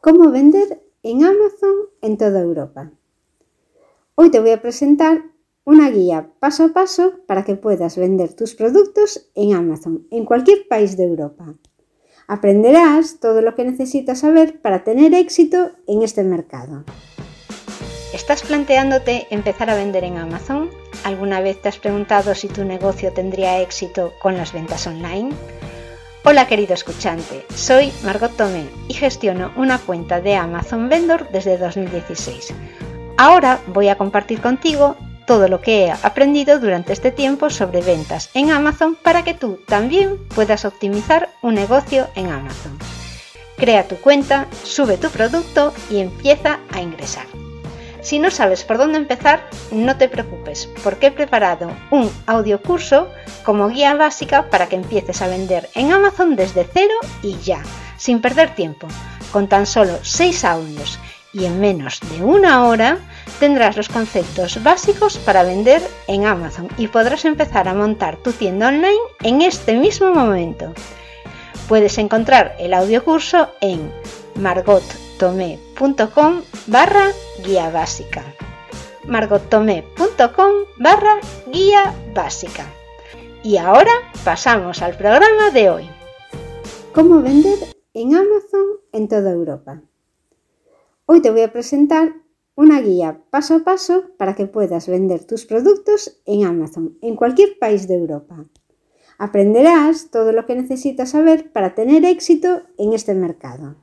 Cómo vender en Amazon en toda Europa. Hoy te voy a presentar una guía paso a paso para que puedas vender tus productos en Amazon en cualquier país de Europa. Aprenderás todo lo que necesitas saber para tener éxito en este mercado. ¿Estás planteándote empezar a vender en Amazon? ¿Alguna vez te has preguntado si tu negocio tendría éxito con las ventas online? Hola querido escuchante, soy Margot Tomé y gestiono una cuenta de Amazon Vendor desde 2016. Ahora voy a compartir contigo todo lo que he aprendido durante este tiempo sobre ventas en Amazon para que tú también puedas optimizar un negocio en Amazon. Crea tu cuenta, sube tu producto y empieza a ingresar. Si no sabes por dónde empezar, no te preocupes, porque he preparado un audio curso como guía básica para que empieces a vender en Amazon desde cero y ya, sin perder tiempo. Con tan solo 6 audios y en menos de una hora tendrás los conceptos básicos para vender en Amazon y podrás empezar a montar tu tienda online en este mismo momento. Puedes encontrar el audio curso en margottomé.com barra guía básica. margottomé.com barra guía básica. Y ahora pasamos al programa de hoy. ¿Cómo vender en Amazon en toda Europa? Hoy te voy a presentar una guía paso a paso para que puedas vender tus productos en Amazon en cualquier país de Europa. Aprenderás todo lo que necesitas saber para tener éxito en este mercado.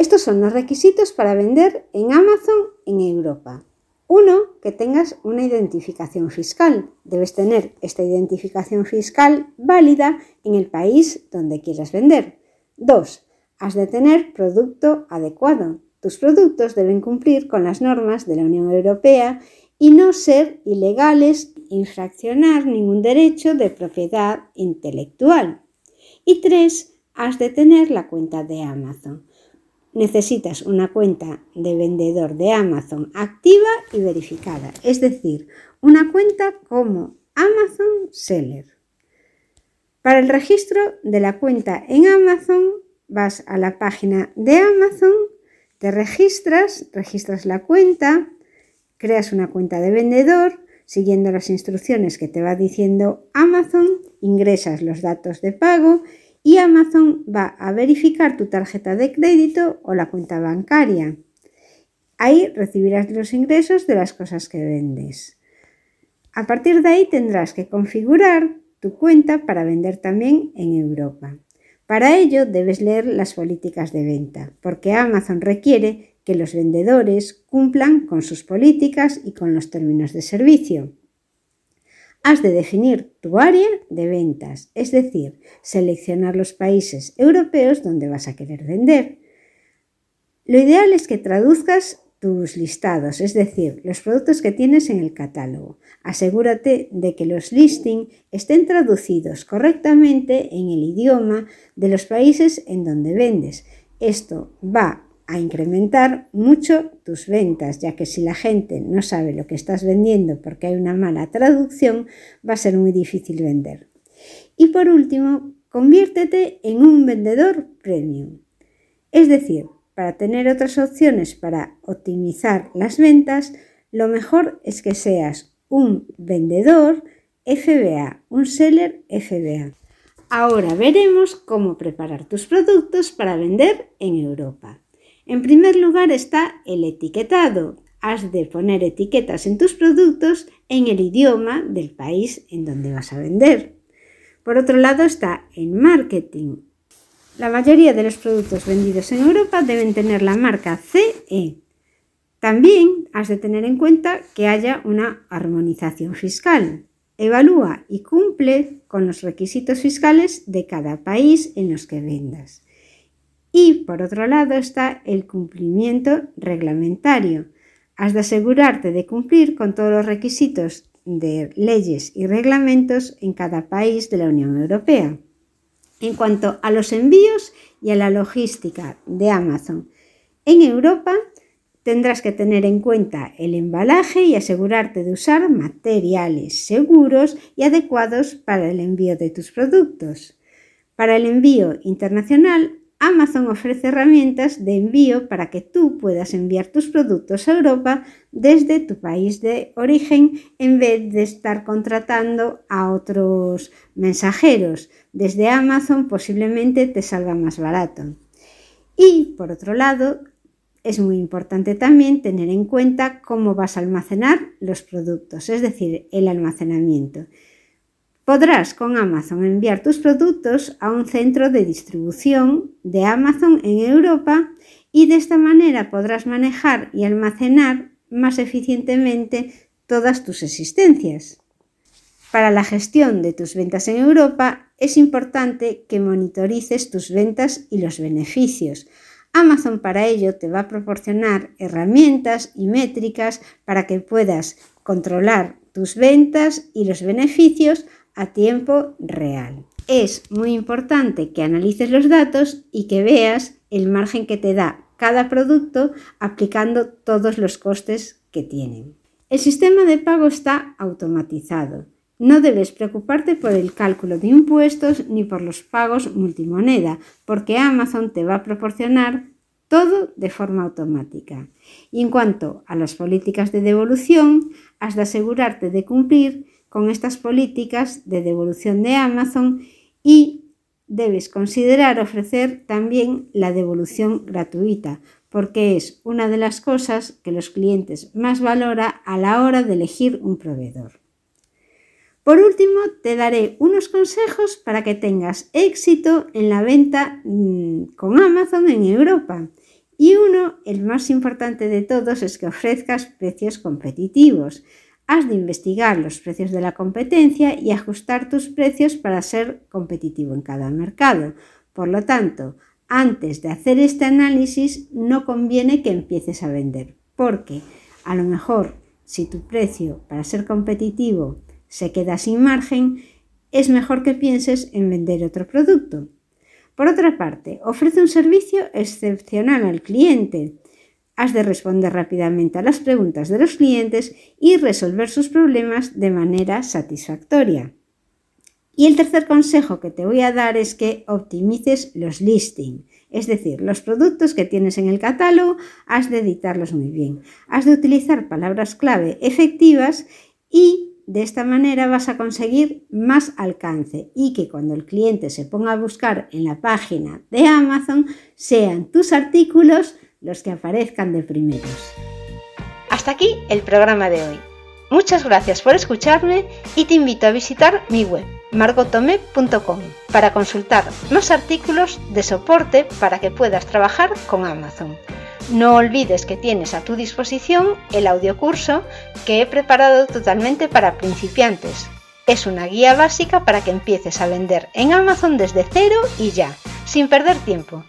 Estos son los requisitos para vender en Amazon en Europa. Uno, que tengas una identificación fiscal. Debes tener esta identificación fiscal válida en el país donde quieras vender. Dos, has de tener producto adecuado. Tus productos deben cumplir con las normas de la Unión Europea y no ser ilegales, infraccionar ningún derecho de propiedad intelectual. Y tres, has de tener la cuenta de Amazon necesitas una cuenta de vendedor de Amazon activa y verificada, es decir, una cuenta como Amazon Seller. Para el registro de la cuenta en Amazon, vas a la página de Amazon, te registras, registras la cuenta, creas una cuenta de vendedor, siguiendo las instrucciones que te va diciendo Amazon, ingresas los datos de pago y Amazon va a verificar tu tarjeta de crédito o la cuenta bancaria. Ahí recibirás los ingresos de las cosas que vendes. A partir de ahí tendrás que configurar tu cuenta para vender también en Europa. Para ello debes leer las políticas de venta, porque Amazon requiere que los vendedores cumplan con sus políticas y con los términos de servicio. Has de definir tu área de ventas, es decir, seleccionar los países europeos donde vas a querer vender. Lo ideal es que traduzcas tus listados, es decir, los productos que tienes en el catálogo. Asegúrate de que los listings estén traducidos correctamente en el idioma de los países en donde vendes. Esto va a incrementar mucho tus ventas, ya que si la gente no sabe lo que estás vendiendo porque hay una mala traducción, va a ser muy difícil vender. Y por último, conviértete en un vendedor premium. Es decir, para tener otras opciones para optimizar las ventas, lo mejor es que seas un vendedor FBA, un seller FBA. Ahora veremos cómo preparar tus productos para vender en Europa. En primer lugar está el etiquetado. Has de poner etiquetas en tus productos en el idioma del país en donde vas a vender. Por otro lado está el marketing. La mayoría de los productos vendidos en Europa deben tener la marca CE. También has de tener en cuenta que haya una armonización fiscal. Evalúa y cumple con los requisitos fiscales de cada país en los que vendas. Y por otro lado está el cumplimiento reglamentario. Has de asegurarte de cumplir con todos los requisitos de leyes y reglamentos en cada país de la Unión Europea. En cuanto a los envíos y a la logística de Amazon en Europa, tendrás que tener en cuenta el embalaje y asegurarte de usar materiales seguros y adecuados para el envío de tus productos. Para el envío internacional Amazon ofrece herramientas de envío para que tú puedas enviar tus productos a Europa desde tu país de origen en vez de estar contratando a otros mensajeros. Desde Amazon posiblemente te salga más barato. Y por otro lado, es muy importante también tener en cuenta cómo vas a almacenar los productos, es decir, el almacenamiento. Podrás con Amazon enviar tus productos a un centro de distribución de Amazon en Europa y de esta manera podrás manejar y almacenar más eficientemente todas tus existencias. Para la gestión de tus ventas en Europa es importante que monitorices tus ventas y los beneficios. Amazon para ello te va a proporcionar herramientas y métricas para que puedas controlar tus ventas y los beneficios a tiempo real. Es muy importante que analices los datos y que veas el margen que te da cada producto aplicando todos los costes que tienen. El sistema de pago está automatizado. No debes preocuparte por el cálculo de impuestos ni por los pagos multimoneda, porque Amazon te va a proporcionar todo de forma automática. Y en cuanto a las políticas de devolución, has de asegurarte de cumplir con estas políticas de devolución de Amazon y debes considerar ofrecer también la devolución gratuita, porque es una de las cosas que los clientes más valora a la hora de elegir un proveedor. Por último, te daré unos consejos para que tengas éxito en la venta mm, con Amazon en Europa. Y uno, el más importante de todos, es que ofrezcas precios competitivos has de investigar los precios de la competencia y ajustar tus precios para ser competitivo en cada mercado. Por lo tanto, antes de hacer este análisis no conviene que empieces a vender, porque a lo mejor si tu precio para ser competitivo se queda sin margen, es mejor que pienses en vender otro producto. Por otra parte, ofrece un servicio excepcional al cliente, has de responder rápidamente a las preguntas de los clientes y resolver sus problemas de manera satisfactoria. Y el tercer consejo que te voy a dar es que optimices los listings, es decir, los productos que tienes en el catálogo, has de editarlos muy bien. Has de utilizar palabras clave efectivas y de esta manera vas a conseguir más alcance y que cuando el cliente se ponga a buscar en la página de Amazon sean tus artículos los que aparezcan de primeros. Hasta aquí el programa de hoy. Muchas gracias por escucharme y te invito a visitar mi web margotome.com para consultar más artículos de soporte para que puedas trabajar con Amazon. No olvides que tienes a tu disposición el audiocurso que he preparado totalmente para principiantes. Es una guía básica para que empieces a vender en Amazon desde cero y ya, sin perder tiempo.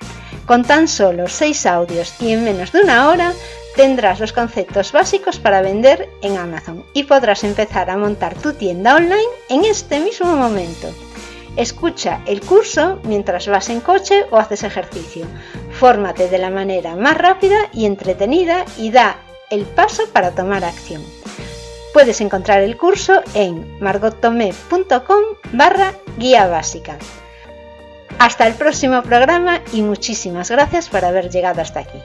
Con tan solo 6 audios y en menos de una hora tendrás los conceptos básicos para vender en Amazon y podrás empezar a montar tu tienda online en este mismo momento. Escucha el curso mientras vas en coche o haces ejercicio. Fórmate de la manera más rápida y entretenida y da el paso para tomar acción. Puedes encontrar el curso en margottomé.com barra guía básica. Hasta el próximo programa y muchísimas gracias por haber llegado hasta aquí.